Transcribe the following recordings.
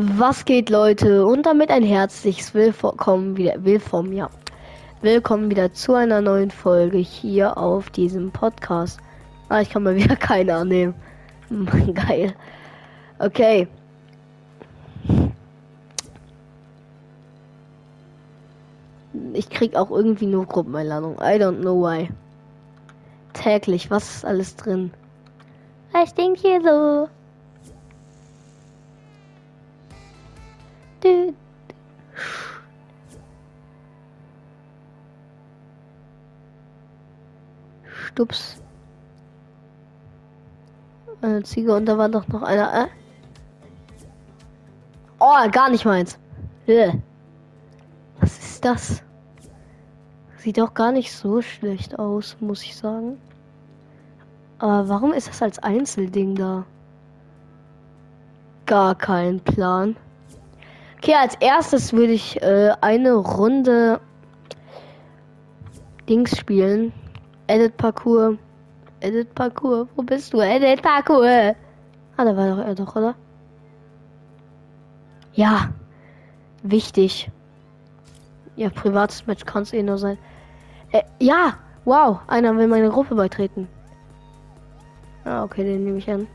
Was geht, Leute? Und damit ein herzliches Willkommen wieder, willkommen, ja. Willkommen wieder zu einer neuen Folge hier auf diesem Podcast. Ah, ich kann mal wieder keine annehmen. Geil. Okay. Ich krieg auch irgendwie nur Gruppeneinladung. I don't know why. Täglich, was ist alles drin? Was denkt hier so? Stups. Eine Ziege und da war doch noch einer. Äh? Oh, gar nicht meins. Äh. Was ist das? Sieht auch gar nicht so schlecht aus, muss ich sagen. Aber warum ist das als Einzelding da? Gar keinen Plan. Okay, als erstes würde ich äh, eine Runde Dings spielen. Edit Parcours. Edit Parcours. Wo bist du? Edit Parcours. Ah, da war doch er doch, oder? Ja. Wichtig. Ja, privates Match kann es eh nur sein. Äh, ja. Wow. Einer will meine Gruppe beitreten. Ah, okay, den nehme ich an.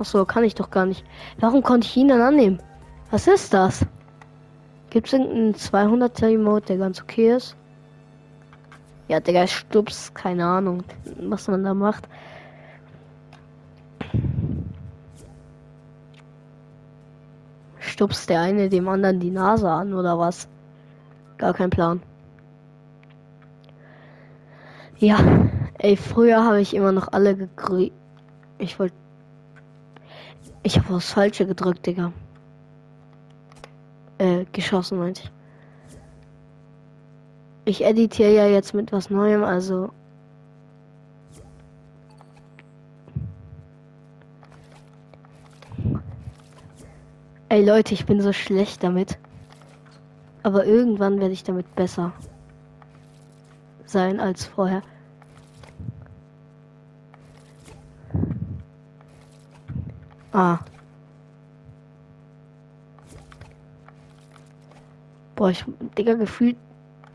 Ach so, kann ich doch gar nicht. Warum konnte ich ihn dann annehmen? Was ist das? Gibt es irgendeinen 200er Emote, der ganz okay ist? Ja, der Geist Stups, keine Ahnung, was man da macht. Stups der eine dem anderen die Nase an oder was? Gar kein Plan. Ja, ey, früher habe ich immer noch alle gegrüßt. Ich wollte. Ich habe was Falsche gedrückt, Digga. Geschossen, meinte ich. Ich editiere ja jetzt mit was Neuem, also. Ey Leute, ich bin so schlecht damit. Aber irgendwann werde ich damit besser sein als vorher. Ah. Boah, ich, Digga, gefühlt.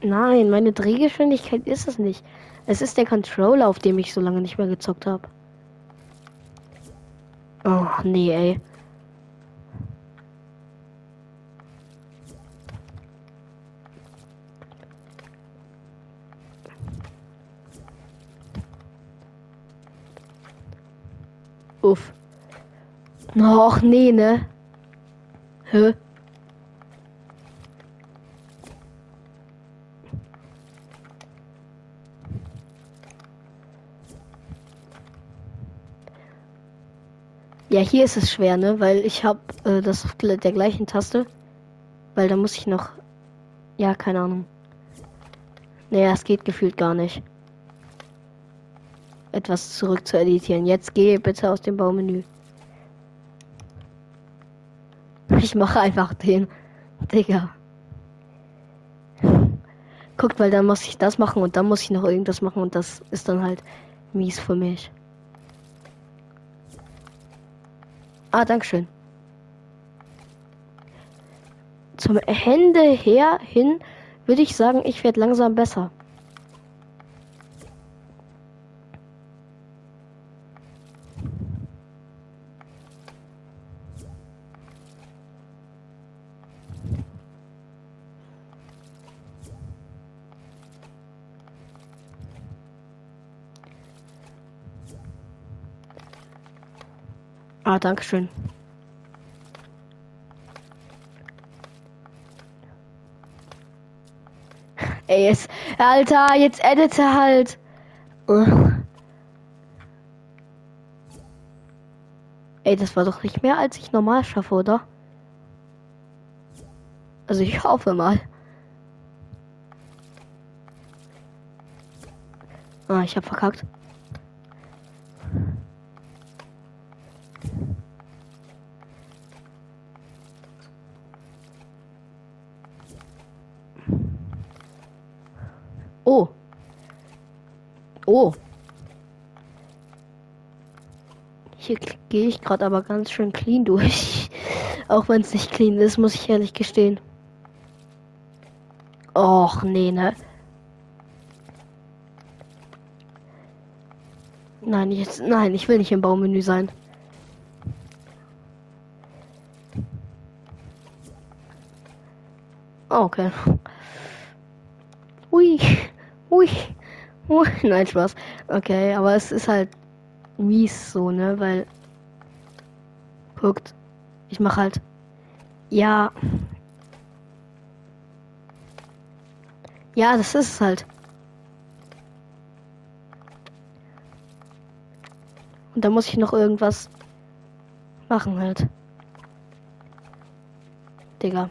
Nein, meine Drehgeschwindigkeit ist es nicht. Es ist der Controller, auf dem ich so lange nicht mehr gezockt habe. Oh, nee, ey. Uff. Och, nee, ne? Hä? Ja, hier ist es schwer, ne? Weil ich habe äh, das auf der gleichen Taste. Weil da muss ich noch. Ja, keine Ahnung. Naja, es geht gefühlt gar nicht. Etwas zurück zu editieren. Jetzt gehe bitte aus dem Baumenü. Ich mache einfach den. Digga. Guckt, weil dann muss ich das machen und dann muss ich noch irgendwas machen und das ist dann halt mies für mich. Ah, Dankeschön. Zum Hände her hin würde ich sagen, ich werde langsam besser. Ah, danke schön. Ey, jetzt, Alter, jetzt edite halt. Ey, das war doch nicht mehr, als ich normal schaffe, oder? Also ich hoffe mal. Ah, ich hab verkackt. Oh. Oh. Hier gehe ich gerade aber ganz schön clean durch. Auch wenn es nicht clean ist, muss ich ehrlich gestehen. Och, nee, ne? Nein, jetzt, nein, ich will nicht im Baumenü sein. Oh, okay. Ui, ui, ui, nein, Spaß. Okay, aber es ist halt mies so, ne, weil guckt, ich mach halt ja. Ja, das ist es halt. Und da muss ich noch irgendwas machen halt. Digga.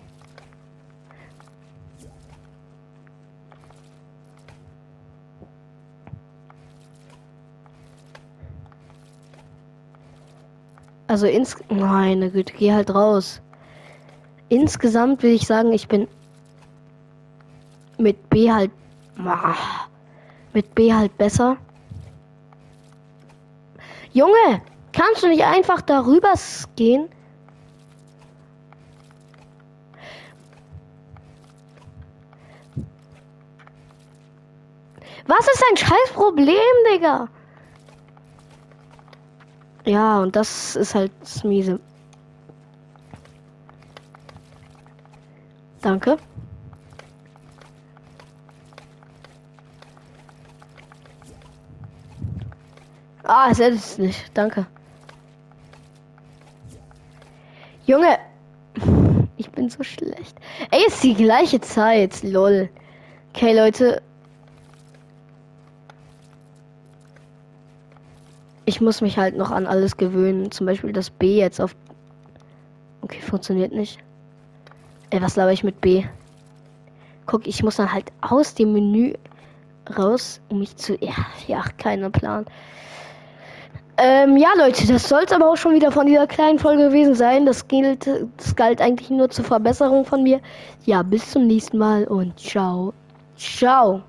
Also ins meine Güte, geh halt raus. Insgesamt will ich sagen, ich bin mit B halt mit B halt besser. Junge, kannst du nicht einfach darüber gehen? Was ist ein scheiß Problem, Digga? Ja, und das ist halt das miese. Danke. Ah, es ist nicht. Danke. Junge. Ich bin so schlecht. Ey, ist die gleiche Zeit. Lol. Okay, Leute. Ich muss mich halt noch an alles gewöhnen. Zum Beispiel das B jetzt auf. Okay, funktioniert nicht. Ey, was laber ich mit B? Guck, ich muss dann halt aus dem Menü raus, um mich zu. Ja, ja, keiner Plan. Ähm, ja, Leute, das soll es aber auch schon wieder von dieser kleinen Folge gewesen sein. Das gilt, das galt eigentlich nur zur Verbesserung von mir. Ja, bis zum nächsten Mal und ciao. Ciao.